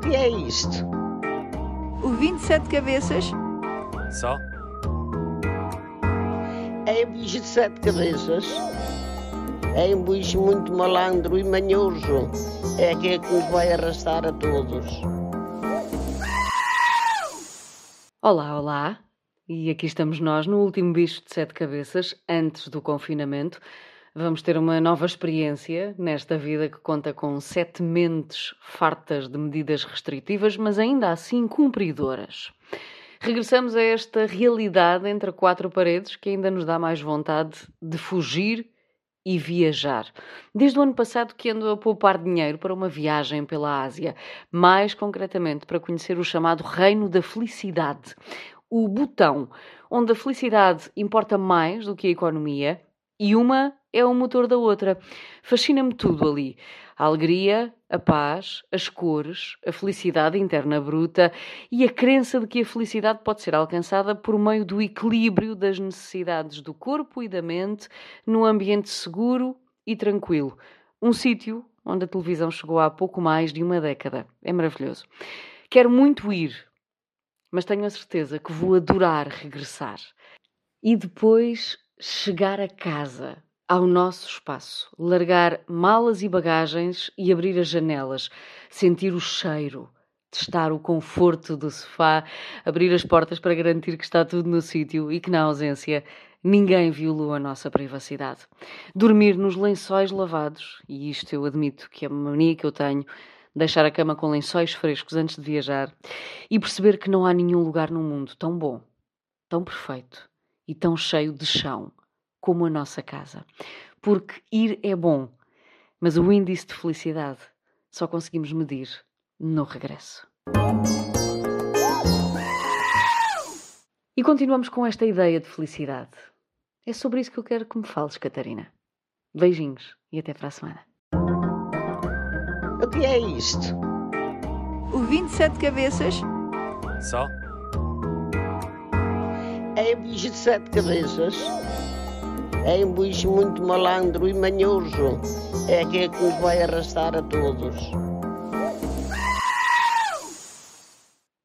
O que é isto? O 27 cabeças? Só? É um bicho de sete cabeças. É um bicho muito malandro e manhoso. É aquele que nos vai arrastar a todos. Olá, olá! E aqui estamos nós no último bicho de sete cabeças, antes do confinamento. Vamos ter uma nova experiência nesta vida que conta com sete mentes fartas de medidas restritivas, mas ainda assim cumpridoras. Regressamos a esta realidade entre quatro paredes que ainda nos dá mais vontade de fugir e viajar. Desde o ano passado que ando a poupar dinheiro para uma viagem pela Ásia, mais concretamente para conhecer o chamado Reino da Felicidade, o Butão, onde a felicidade importa mais do que a economia e uma é o motor da outra. Fascina-me tudo ali. A alegria, a paz, as cores, a felicidade interna bruta e a crença de que a felicidade pode ser alcançada por meio do equilíbrio das necessidades do corpo e da mente num ambiente seguro e tranquilo. Um sítio onde a televisão chegou há pouco mais de uma década. É maravilhoso. Quero muito ir, mas tenho a certeza que vou adorar regressar. E depois chegar a casa ao nosso espaço, largar malas e bagagens e abrir as janelas, sentir o cheiro, testar o conforto do sofá, abrir as portas para garantir que está tudo no sítio e que na ausência ninguém violou a nossa privacidade. Dormir nos lençóis lavados, e isto eu admito que é uma mania que eu tenho, deixar a cama com lençóis frescos antes de viajar e perceber que não há nenhum lugar no mundo tão bom, tão perfeito e tão cheio de chão como a nossa casa. Porque ir é bom, mas o índice de felicidade só conseguimos medir no regresso. E continuamos com esta ideia de felicidade. É sobre isso que eu quero que me fales, Catarina. Beijinhos e até para a semana. O que é isto? O 27 cabeças? Só? É um bicho de sete cabeças. É um bicho muito malandro e manhoso. É aquele que nos vai arrastar a todos.